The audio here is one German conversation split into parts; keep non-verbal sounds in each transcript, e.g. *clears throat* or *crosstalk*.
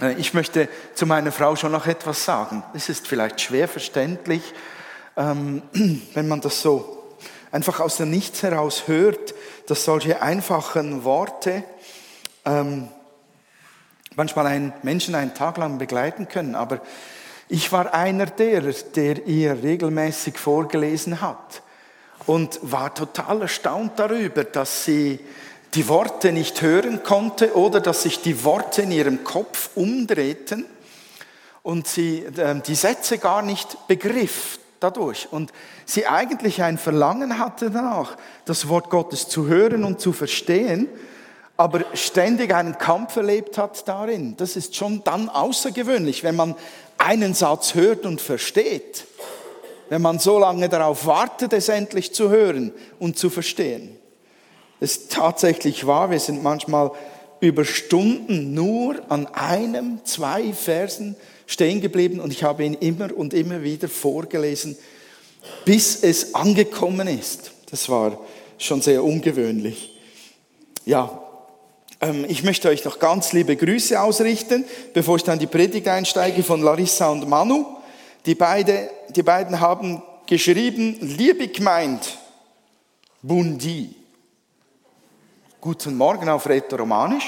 Äh, ich möchte zu meiner Frau schon noch etwas sagen. Es ist vielleicht schwer verständlich, ähm, *clears throat* wenn man das so einfach aus dem Nichts heraus hört, dass solche einfachen Worte ähm, manchmal einen Menschen einen Tag lang begleiten können. Aber ich war einer derer, der ihr regelmäßig vorgelesen hat und war total erstaunt darüber, dass sie die Worte nicht hören konnte oder dass sich die Worte in ihrem Kopf umdrehten und sie äh, die Sätze gar nicht begriff dadurch und sie eigentlich ein Verlangen hatte danach, das Wort Gottes zu hören und zu verstehen, aber ständig einen Kampf erlebt hat darin. Das ist schon dann außergewöhnlich, wenn man einen Satz hört und versteht, wenn man so lange darauf wartet, es endlich zu hören und zu verstehen. Es ist tatsächlich wahr, wir sind manchmal über Stunden nur an einem, zwei Versen stehen geblieben und ich habe ihn immer und immer wieder vorgelesen, bis es angekommen ist. Das war schon sehr ungewöhnlich. Ja, ähm, ich möchte euch noch ganz liebe Grüße ausrichten, bevor ich dann die Predigt einsteige von Larissa und Manu. Die, beide, die beiden haben geschrieben, liebe gemeint, Bundi. Guten Morgen auf Rätoromanisch.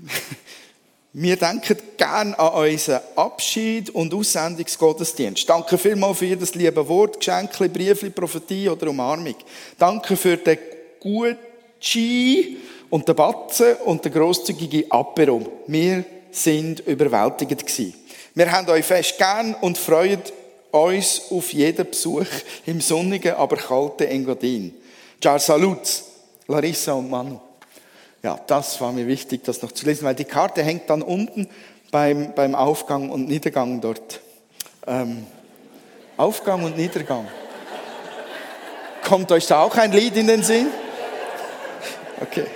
*laughs* Wir denken gern an unseren Abschied und Aussendungsgottesdienst. Danke vielmals für jedes liebe Wort, Geschenke, Briefli, Prophetie oder Umarmung. Danke für den guten und den Batzen und den grosszügigen Apero. Wir sind überwältigt gewesen. Wir haben euch fest gern und freuen uns auf jeden Besuch im sonnigen, aber kalten Engadin. Ciao, salut, Larissa und Manu. Ja, das war mir wichtig, das noch zu lesen, weil die Karte hängt dann unten beim, beim Aufgang und Niedergang dort. Ähm, Aufgang und Niedergang. Kommt euch da auch ein Lied in den Sinn? Okay.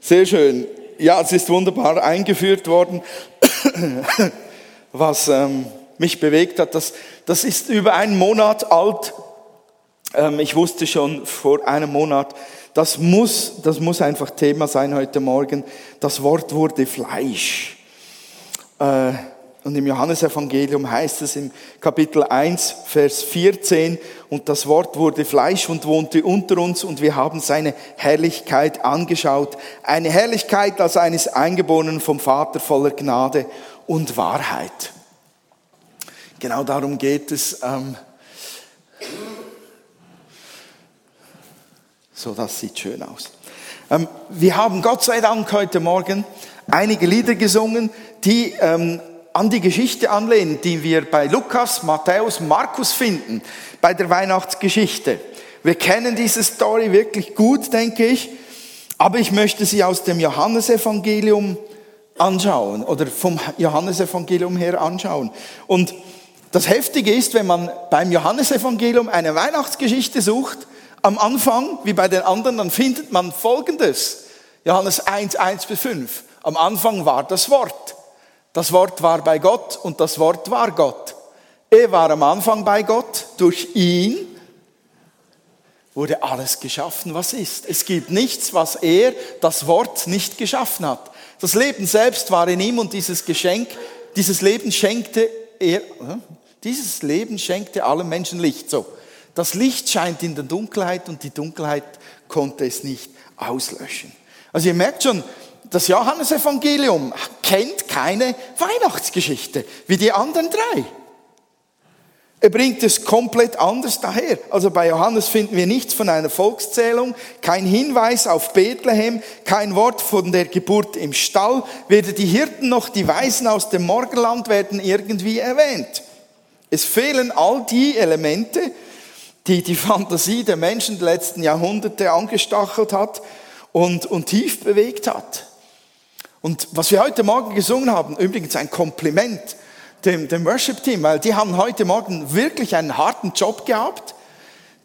Sehr schön. Ja, es ist wunderbar eingeführt worden, *coughs* was ähm, mich bewegt hat. Das, das ist über einen Monat alt ähm, ich wusste schon vor einem Monat, das muss, das muss einfach Thema sein heute Morgen. Das Wort wurde Fleisch. Äh, und im Johannesevangelium heißt es im Kapitel 1, Vers 14, und das Wort wurde Fleisch und wohnte unter uns und wir haben seine Herrlichkeit angeschaut. Eine Herrlichkeit als eines Eingeborenen vom Vater voller Gnade und Wahrheit. Genau darum geht es. Ähm, So, das sieht schön aus. Ähm, wir haben Gott sei Dank heute Morgen einige Lieder gesungen, die ähm, an die Geschichte anlehnen, die wir bei Lukas, Matthäus, Markus finden, bei der Weihnachtsgeschichte. Wir kennen diese Story wirklich gut, denke ich, aber ich möchte sie aus dem Johannesevangelium anschauen oder vom Johannesevangelium her anschauen. Und das Heftige ist, wenn man beim Johannesevangelium eine Weihnachtsgeschichte sucht, am Anfang, wie bei den anderen, dann findet man Folgendes. Johannes 1, 1 bis 5. Am Anfang war das Wort. Das Wort war bei Gott und das Wort war Gott. Er war am Anfang bei Gott. Durch ihn wurde alles geschaffen, was ist. Es gibt nichts, was er, das Wort, nicht geschaffen hat. Das Leben selbst war in ihm und dieses Geschenk, dieses Leben schenkte er, dieses Leben schenkte allen Menschen Licht. So. Das Licht scheint in der Dunkelheit und die Dunkelheit konnte es nicht auslöschen. Also ihr merkt schon, das Johannesevangelium kennt keine Weihnachtsgeschichte wie die anderen drei. Er bringt es komplett anders daher. Also bei Johannes finden wir nichts von einer Volkszählung, kein Hinweis auf Bethlehem, kein Wort von der Geburt im Stall. Weder die Hirten noch die Weisen aus dem Morgenland werden irgendwie erwähnt. Es fehlen all die Elemente, die die Fantasie der Menschen der letzten Jahrhunderte angestachelt hat und, und tief bewegt hat. Und was wir heute Morgen gesungen haben, übrigens ein Kompliment dem, dem Worship-Team, weil die haben heute Morgen wirklich einen harten Job gehabt.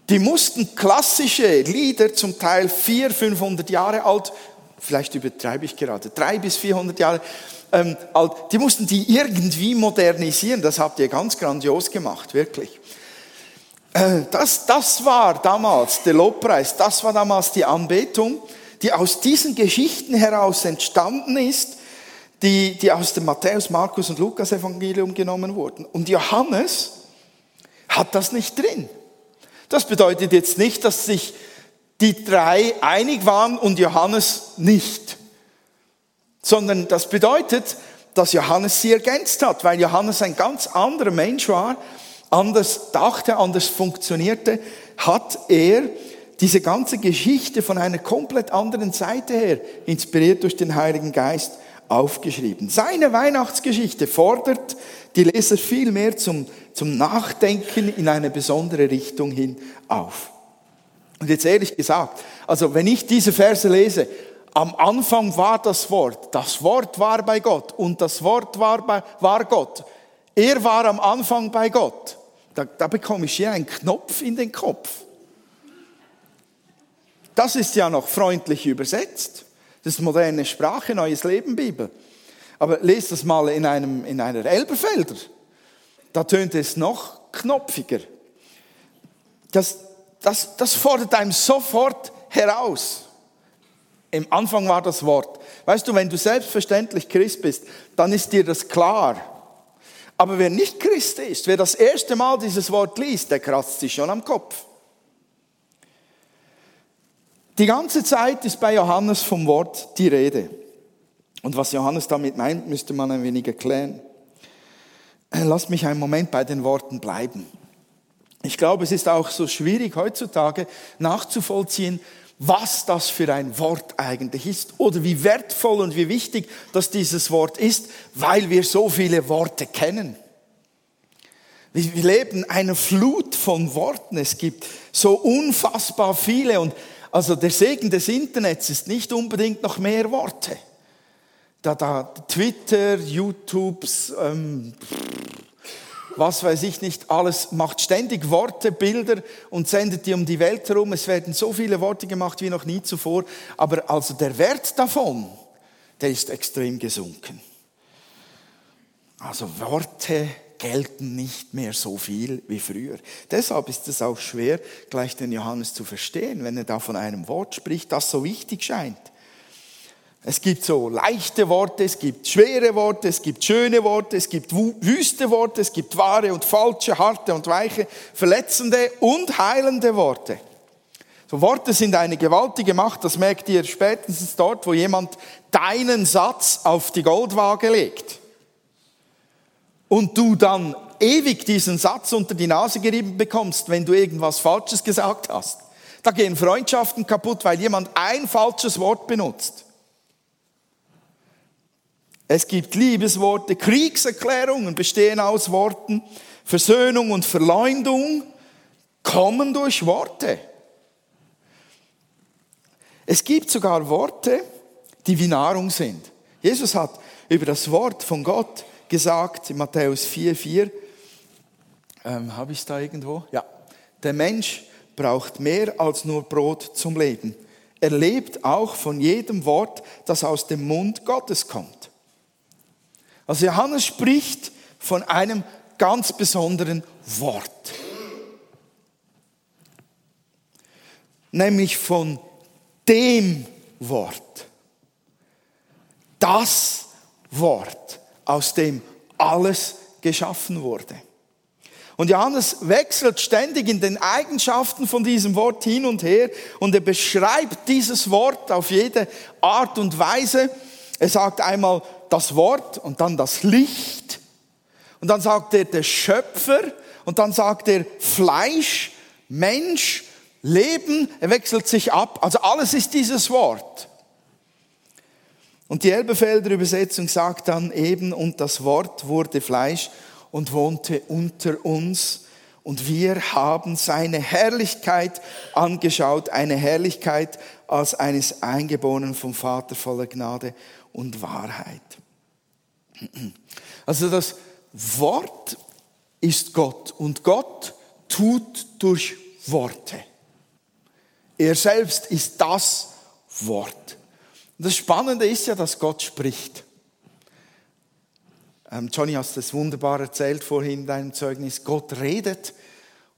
Die mussten klassische Lieder, zum Teil 400, 500 Jahre alt, vielleicht übertreibe ich gerade, 300 bis 400 Jahre ähm, alt, die mussten die irgendwie modernisieren. Das habt ihr ganz grandios gemacht, wirklich. Äh, das, das war damals der Lobpreis, das war damals die Anbetung, die aus diesen Geschichten heraus entstanden ist, die, die aus dem Matthäus, Markus und Lukas Evangelium genommen wurden. Und Johannes hat das nicht drin. Das bedeutet jetzt nicht, dass sich die drei einig waren und Johannes nicht, sondern das bedeutet, dass Johannes sie ergänzt hat, weil Johannes ein ganz anderer Mensch war, anders dachte, anders funktionierte, hat er diese ganze Geschichte von einer komplett anderen Seite her, inspiriert durch den Heiligen Geist, aufgeschrieben. Seine Weihnachtsgeschichte fordert die Leser viel mehr zum, zum Nachdenken in eine besondere Richtung hin auf. Und jetzt ehrlich gesagt, also wenn ich diese Verse lese, am Anfang war das Wort, das Wort war bei Gott und das Wort war, bei, war Gott. Er war am Anfang bei Gott. Da, da bekomme ich hier einen Knopf in den Kopf. Das ist ja noch freundlich übersetzt. Das ist moderne Sprache, neues Leben, Bibel. Aber lest das mal in, einem, in einer Elberfelder. Da tönt es noch knopfiger. Das, das, das fordert einem sofort heraus. Im Anfang war das Wort. Weißt du, wenn du selbstverständlich Christ bist, dann ist dir das klar. Aber wer nicht Christ ist, wer das erste Mal dieses Wort liest, der kratzt sich schon am Kopf. Die ganze Zeit ist bei Johannes vom Wort die Rede. Und was Johannes damit meint, müsste man ein wenig erklären. Lass mich einen Moment bei den Worten bleiben. Ich glaube, es ist auch so schwierig heutzutage nachzuvollziehen, was das für ein Wort eigentlich ist oder wie wertvoll und wie wichtig dass dieses Wort ist, weil wir so viele Worte kennen. Wir leben eine Flut von Worten. Es gibt so unfassbar viele und also der Segen des Internets ist nicht unbedingt noch mehr Worte. Da, da Twitter, YouTubes, ähm, was weiß ich nicht, alles macht ständig Worte, Bilder und sendet die um die Welt herum. Es werden so viele Worte gemacht wie noch nie zuvor. Aber also der Wert davon, der ist extrem gesunken. Also Worte gelten nicht mehr so viel wie früher. Deshalb ist es auch schwer, gleich den Johannes zu verstehen, wenn er da von einem Wort spricht, das so wichtig scheint. Es gibt so leichte Worte, es gibt schwere Worte, es gibt schöne Worte, es gibt wüste Worte, es gibt wahre und falsche, harte und weiche, verletzende und heilende Worte. So Worte sind eine gewaltige Macht, das merkt ihr spätestens dort, wo jemand deinen Satz auf die Goldwaage legt und du dann ewig diesen Satz unter die Nase gerieben bekommst, wenn du irgendwas Falsches gesagt hast. Da gehen Freundschaften kaputt, weil jemand ein falsches Wort benutzt. Es gibt Liebesworte, Kriegserklärungen bestehen aus Worten, Versöhnung und Verleumdung kommen durch Worte. Es gibt sogar Worte, die wie Nahrung sind. Jesus hat über das Wort von Gott gesagt in Matthäus 4, 4. Ähm, Habe ich es da irgendwo? Ja. Der Mensch braucht mehr als nur Brot zum Leben. Er lebt auch von jedem Wort, das aus dem Mund Gottes kommt. Also Johannes spricht von einem ganz besonderen Wort. Nämlich von dem Wort. Das Wort aus dem alles geschaffen wurde. Und Johannes wechselt ständig in den Eigenschaften von diesem Wort hin und her und er beschreibt dieses Wort auf jede Art und Weise. Er sagt einmal das Wort und dann das Licht und dann sagt er der Schöpfer und dann sagt er Fleisch, Mensch, Leben. Er wechselt sich ab. Also alles ist dieses Wort. Und die Elbefelder Übersetzung sagt dann eben, und das Wort wurde Fleisch und wohnte unter uns. Und wir haben seine Herrlichkeit angeschaut, eine Herrlichkeit als eines Eingeborenen vom Vater voller Gnade und Wahrheit. Also das Wort ist Gott und Gott tut durch Worte. Er selbst ist das Wort. Und das Spannende ist ja, dass Gott spricht. Ähm, Johnny hast das wunderbar erzählt vorhin in deinem Zeugnis. Gott redet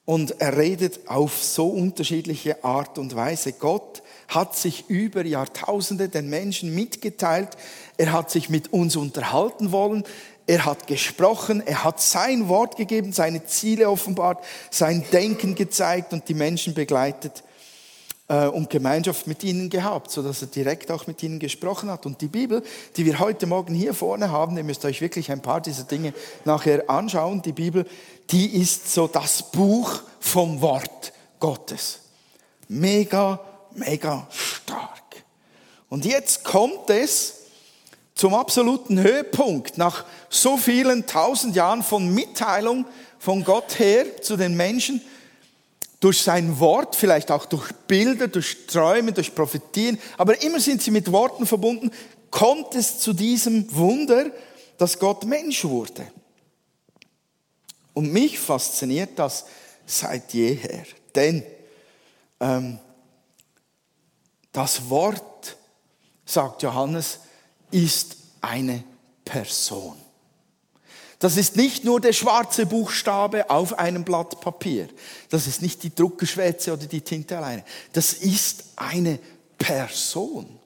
Und er redet auf so unterschiedliche Art und Weise. Gott hat sich über Jahrtausende den Menschen mitgeteilt. Er hat sich mit uns unterhalten wollen. Er hat gesprochen. Er hat sein Wort gegeben, seine Ziele offenbart, sein Denken gezeigt und die Menschen begleitet und Gemeinschaft mit ihnen gehabt, so dass er direkt auch mit ihnen gesprochen hat. Und die Bibel, die wir heute Morgen hier vorne haben, ihr müsst euch wirklich ein paar dieser Dinge nachher anschauen. Die Bibel, die ist so das Buch vom Wort Gottes. Mega, mega stark. Und jetzt kommt es zum absoluten Höhepunkt nach so vielen tausend Jahren von Mitteilung von Gott her zu den Menschen durch sein Wort, vielleicht auch durch Bilder, durch Träume, durch Prophetien, aber immer sind sie mit Worten verbunden, kommt es zu diesem Wunder, dass Gott Mensch wurde. Und mich fasziniert das seit jeher, denn ähm, das Wort, sagt Johannes, ist eine Person. Das ist nicht nur der schwarze Buchstabe auf einem Blatt Papier. Das ist nicht die Druckerschwäze oder die Tinte alleine. Das ist eine Person.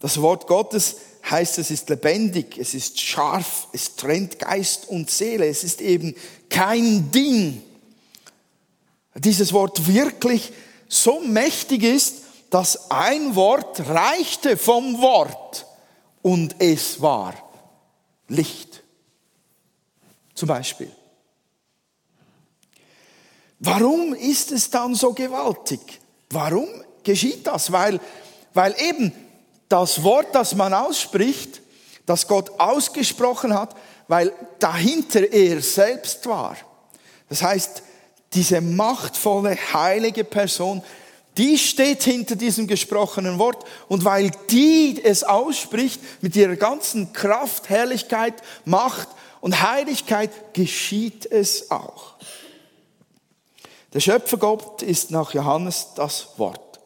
Das Wort Gottes heißt, es ist lebendig, es ist scharf, es trennt Geist und Seele. Es ist eben kein Ding. Dieses Wort wirklich so mächtig ist, dass ein Wort reichte vom Wort und es war Licht. Zum Beispiel. Warum ist es dann so gewaltig? Warum geschieht das? Weil, weil eben das Wort, das man ausspricht, das Gott ausgesprochen hat, weil dahinter er selbst war. Das heißt, diese machtvolle, heilige Person die steht hinter diesem gesprochenen Wort und weil die es ausspricht mit ihrer ganzen Kraft, Herrlichkeit, Macht und Heiligkeit, geschieht es auch. Der Schöpfergott ist nach Johannes das Wort.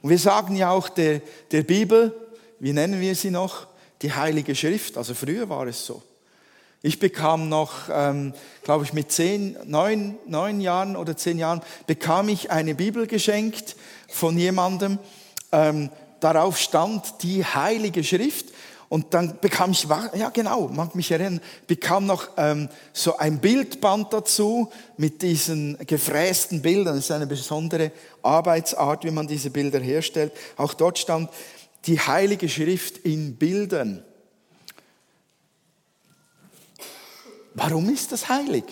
Und wir sagen ja auch der, der Bibel, wie nennen wir sie noch? Die Heilige Schrift. Also früher war es so. Ich bekam noch, ähm, glaube ich, mit zehn, neun, neun Jahren oder zehn Jahren, bekam ich eine Bibel geschenkt von jemandem. Ähm, darauf stand die Heilige Schrift. Und dann bekam ich, ja genau, mag mich erinnern, bekam noch ähm, so ein Bildband dazu mit diesen gefrästen Bildern. Das ist eine besondere Arbeitsart, wie man diese Bilder herstellt. Auch dort stand die Heilige Schrift in Bildern. Warum ist das heilig?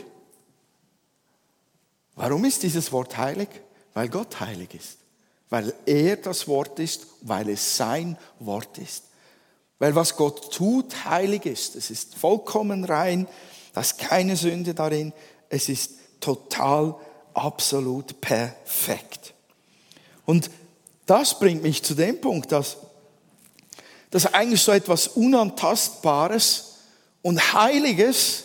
Warum ist dieses Wort heilig? Weil Gott heilig ist. Weil er das Wort ist, weil es sein Wort ist. Weil was Gott tut, heilig ist. Es ist vollkommen rein, da ist keine Sünde darin. Es ist total, absolut perfekt. Und das bringt mich zu dem Punkt, dass, dass eigentlich so etwas Unantastbares und Heiliges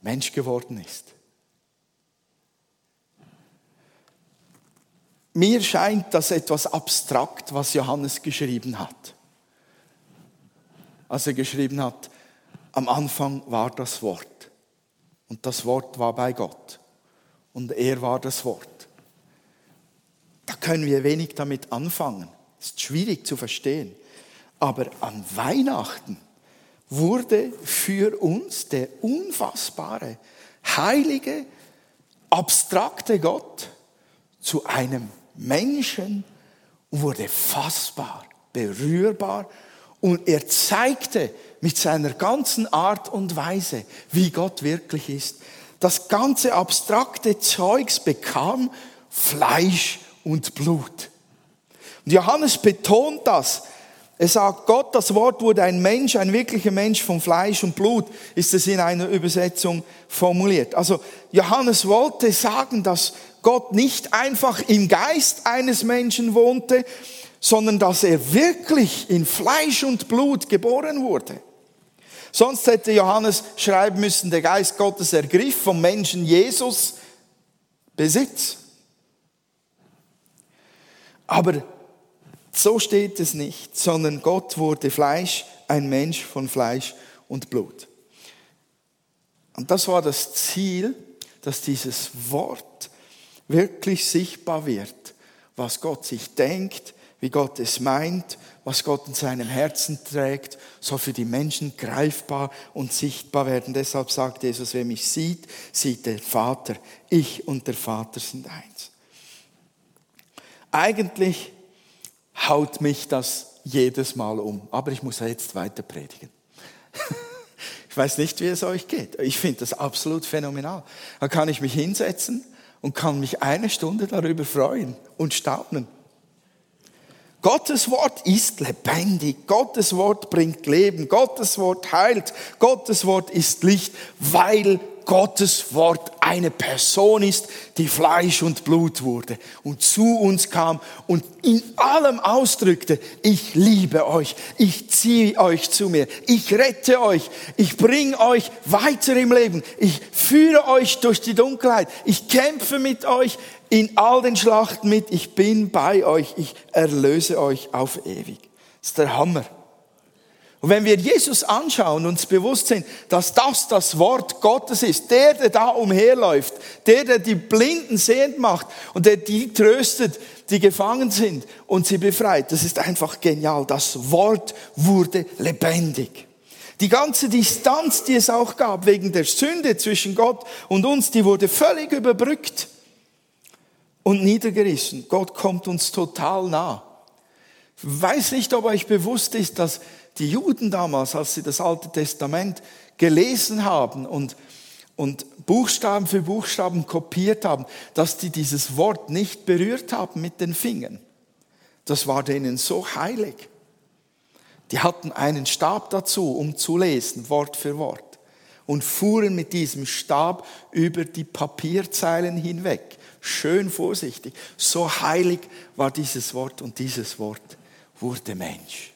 Mensch geworden ist. Mir scheint das etwas abstrakt, was Johannes geschrieben hat. Als er geschrieben hat, am Anfang war das Wort und das Wort war bei Gott und er war das Wort. Da können wir wenig damit anfangen. Ist schwierig zu verstehen. Aber an Weihnachten wurde für uns der unfassbare, heilige, abstrakte Gott zu einem Menschen und wurde fassbar, berührbar und er zeigte mit seiner ganzen Art und Weise, wie Gott wirklich ist. Das ganze abstrakte Zeugs bekam Fleisch und Blut. Und Johannes betont das, er sagt, Gott, das Wort wurde ein Mensch, ein wirklicher Mensch von Fleisch und Blut, ist es in einer Übersetzung formuliert. Also Johannes wollte sagen, dass Gott nicht einfach im Geist eines Menschen wohnte, sondern dass er wirklich in Fleisch und Blut geboren wurde. Sonst hätte Johannes schreiben müssen, der Geist Gottes ergriff vom Menschen Jesus Besitz. Aber so steht es nicht, sondern Gott wurde Fleisch, ein Mensch von Fleisch und Blut. Und das war das Ziel, dass dieses Wort wirklich sichtbar wird, was Gott sich denkt, wie Gott es meint, was Gott in seinem Herzen trägt, soll für die Menschen greifbar und sichtbar werden. Deshalb sagt Jesus, wer mich sieht, sieht der Vater. Ich und der Vater sind eins. Eigentlich haut mich das jedes Mal um, aber ich muss jetzt weiter predigen. *laughs* Ich weiß nicht, wie es euch geht. Ich finde das absolut phänomenal. Da kann ich mich hinsetzen und kann mich eine Stunde darüber freuen und staunen. Gottes Wort ist lebendig. Gottes Wort bringt Leben. Gottes Wort heilt. Gottes Wort ist Licht, weil Gottes Wort eine Person ist, die Fleisch und Blut wurde und zu uns kam und in allem ausdrückte, ich liebe euch, ich ziehe euch zu mir, ich rette euch, ich bringe euch weiter im Leben, ich führe euch durch die Dunkelheit, ich kämpfe mit euch in all den Schlachten mit, ich bin bei euch, ich erlöse euch auf ewig. Das ist der Hammer. Und wenn wir Jesus anschauen und uns bewusst sind, dass das das Wort Gottes ist, der, der da umherläuft, der, der die Blinden sehend macht und der die tröstet, die gefangen sind und sie befreit, das ist einfach genial. Das Wort wurde lebendig. Die ganze Distanz, die es auch gab wegen der Sünde zwischen Gott und uns, die wurde völlig überbrückt und niedergerissen. Gott kommt uns total nah. Ich weiß nicht, ob euch bewusst ist, dass die Juden damals, als sie das Alte Testament gelesen haben und, und Buchstaben für Buchstaben kopiert haben, dass die dieses Wort nicht berührt haben mit den Fingern. Das war denen so heilig. Die hatten einen Stab dazu, um zu lesen, Wort für Wort. Und fuhren mit diesem Stab über die Papierzeilen hinweg. Schön vorsichtig. So heilig war dieses Wort und dieses Wort wurde Mensch.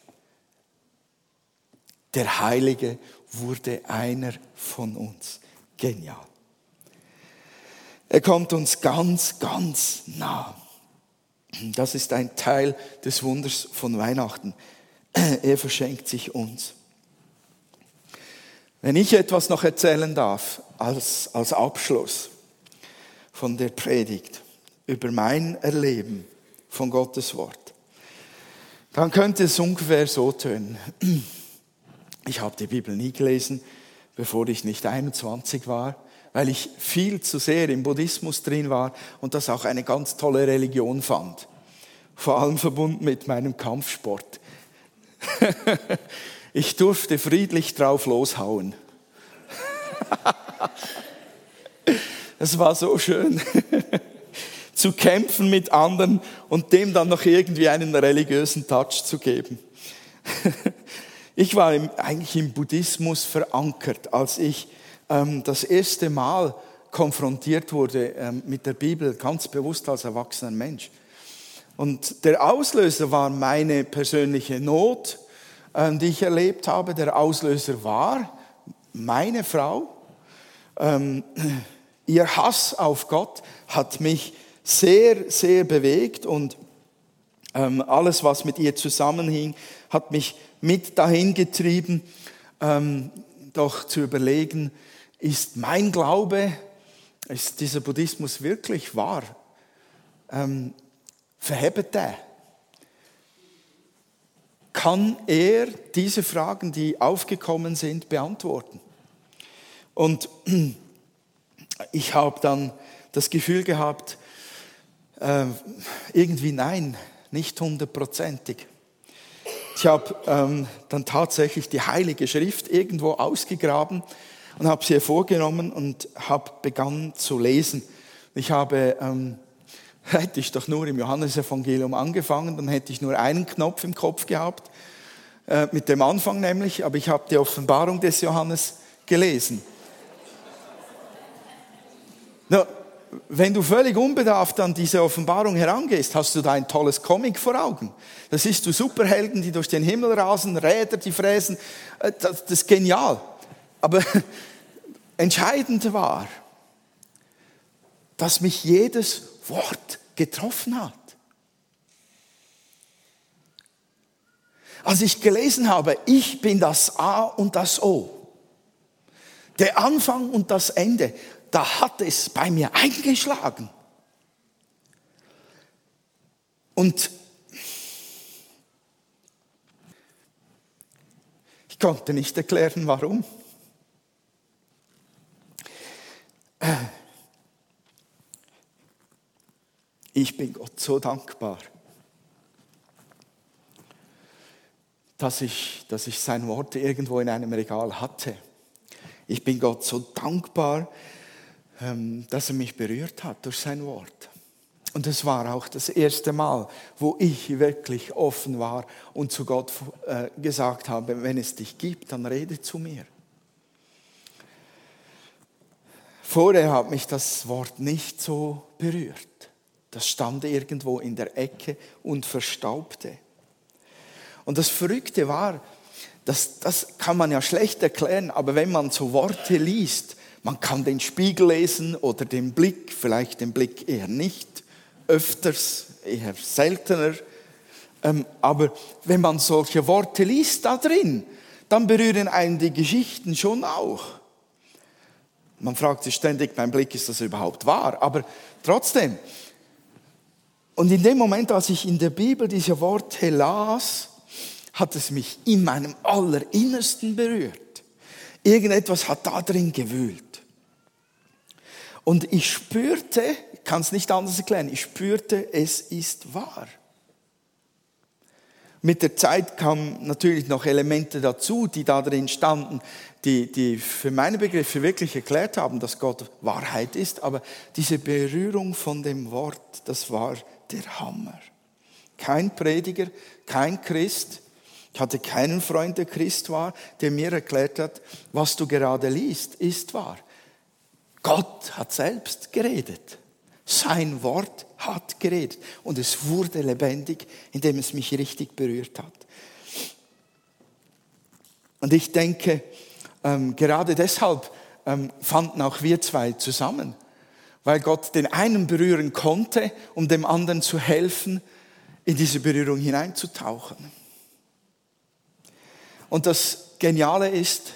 Der Heilige wurde einer von uns. Genial. Er kommt uns ganz, ganz nah. Das ist ein Teil des Wunders von Weihnachten. *clears throat* Er verschenkt sich uns. Wenn ich etwas noch erzählen darf als, als Abschluss von der Predigt über mein Erleben von Gottes Wort, dann könnte es ungefähr so tönen. *clears throat* Ich habe die Bibel nie gelesen, bevor ich nicht 21 war, weil ich viel zu sehr im Buddhismus drin war und das auch eine ganz tolle Religion fand. Vor allem verbunden mit meinem Kampfsport. *laughs* ich durfte friedlich drauf loshauen. *laughs* Es war so schön, *laughs* zu kämpfen mit anderen und dem dann noch irgendwie einen religiösen Touch zu geben. Ich war im, eigentlich im Buddhismus verankert, als ich ähm, das erste Mal konfrontiert wurde ähm, mit der Bibel, ganz bewusst als erwachsener Mensch. Und der Auslöser war meine persönliche Not, ähm, die ich erlebt habe. Der Auslöser war meine Frau. Ähm, ihr Hass auf Gott hat mich sehr, sehr bewegt und ähm, alles, was mit ihr zusammenhing, hat mich mit dahin getrieben, ähm, doch zu überlegen, ist mein Glaube, ist dieser Buddhismus wirklich wahr? Ähm, verhebt er? Kann er diese Fragen, die aufgekommen sind, beantworten? Und *clears throat* ich habe dann das Gefühl gehabt, äh, irgendwie nein, nicht hundertprozentig. Ich habe ähm, dann tatsächlich die Heilige Schrift irgendwo ausgegraben und habe sie hervorgenommen und habe begonnen zu lesen. Ich habe, ähm, *laughs* hätte ich doch nur im Johannesevangelium angefangen, dann hätte ich nur einen Knopf im Kopf gehabt, äh, mit dem Anfang nämlich, aber ich habe die Offenbarung des Johannes gelesen. *laughs* No, wenn du völlig unbedarft an diese Offenbarung herangehst, hast du da ein tolles Comic vor Augen. Da siehst du Superhelden, die durch den Himmel rasen, Räder, die fräsen. Äh, das, das ist genial. Aber *laughs* entscheidend war, dass mich jedes Wort getroffen hat. Als ich gelesen habe, ich bin das A und das O, Der Anfang und das Ende, da hat es bei mir eingeschlagen. Und ich konnte nicht erklären, warum. Ich bin Gott so dankbar, dass ich, dass ich sein Wort irgendwo in einem Regal hatte. Ich bin Gott so dankbar, ähm, dass er mich berührt hat durch sein Wort. Und es war auch das erste Mal, wo ich wirklich offen war und zu Gott äh, gesagt habe, wenn es dich gibt, dann rede zu mir. Vorher hat mich das Wort nicht so berührt. Das stand irgendwo in der Ecke und verstaubte. Und das Verrückte war, das, das kann man ja schlecht erklären, aber wenn man so Worte liest, man kann den Spiegel lesen oder den Blick, vielleicht den Blick eher nicht, öfters, eher seltener. Ähm, aber wenn man solche Worte liest da drin, dann berühren einen die Geschichten schon auch. Man fragt sich ständig, mein Blick, ist das überhaupt wahr? Aber trotzdem. Und in dem Moment, als ich in der Bibel diese Worte las, hat es mich in meinem Allerinnersten berührt. Irgendetwas hat da drin gewühlt. Und ich spürte, ich kann es nicht anders erklären, ich spürte, es ist wahr. Mit der Zeit kamen natürlich noch Elemente dazu, die da drin standen, die, die für meine Begriffe wirklich erklärt haben, dass Gott Wahrheit ist. Aber diese Berührung von dem Wort, das war der Hammer. Kein Prediger, kein Christ, ich hatte keinen Freund, der Christ war, der mir erklärt hat, was du gerade liest, ist wahr. Gott hat selbst geredet. Sein Wort hat geredet. Und es wurde lebendig, indem es mich richtig berührt hat. Und ich denke, ähm, gerade deshalb ähm, fanden auch wir zwei zusammen. Weil Gott den einen berühren konnte, um dem anderen zu helfen, in diese Berührung hineinzutauchen. Und das Geniale ist,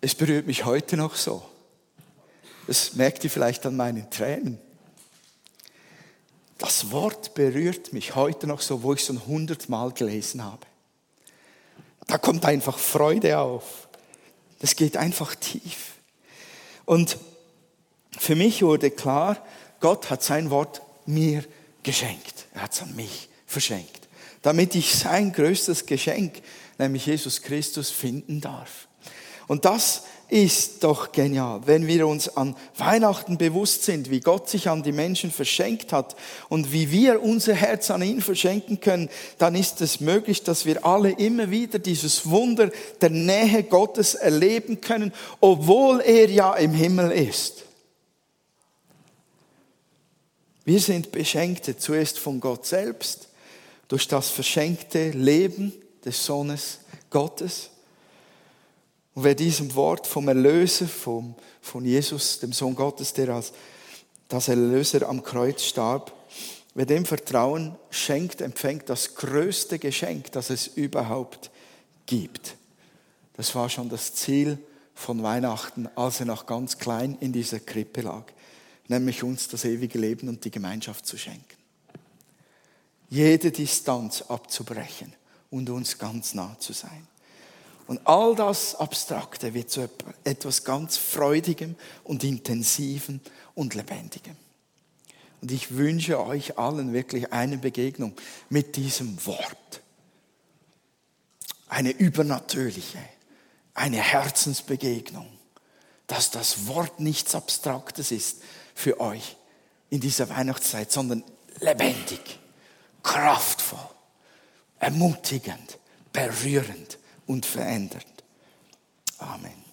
es berührt mich heute noch so. Das merkt ihr vielleicht an meinen Tränen. Das Wort berührt mich heute noch so, wo ich es schon hundertmal gelesen habe. Da kommt einfach Freude auf. Das geht einfach tief. Und für mich wurde klar, Gott hat sein Wort mir geschenkt. Er hat es an mich verschenkt. Damit ich sein größtes Geschenk, nämlich Jesus Christus, finden darf. Und das ist doch genial, wenn wir uns an Weihnachten bewusst sind, wie Gott sich an die Menschen verschenkt hat und wie wir unser Herz an ihn verschenken können, dann ist es möglich, dass wir alle immer wieder dieses Wunder der Nähe Gottes erleben können, obwohl er ja im Himmel ist. Wir sind Beschenkte zuerst von Gott selbst, durch das verschenkte Leben des Sohnes Gottes. Und wer diesem Wort vom Erlöser, vom, von Jesus, dem Sohn Gottes, der als das Erlöser am Kreuz starb, wer dem Vertrauen schenkt, empfängt das größte Geschenk, das es überhaupt gibt. Das war schon das Ziel von Weihnachten, als er noch ganz klein in dieser Krippe lag, nämlich uns das ewige Leben und die Gemeinschaft zu schenken. Jede Distanz abzubrechen und uns ganz nah zu sein. Und all das Abstrakte wird zu etwas ganz Freudigem und Intensivem und Lebendigem. Und ich wünsche euch allen wirklich eine Begegnung mit diesem Wort. Eine übernatürliche, eine Herzensbegegnung, dass das Wort nichts Abstraktes ist für euch in dieser Weihnachtszeit, sondern lebendig, kraftvoll ermutigend, berührend und verändernd. Amen.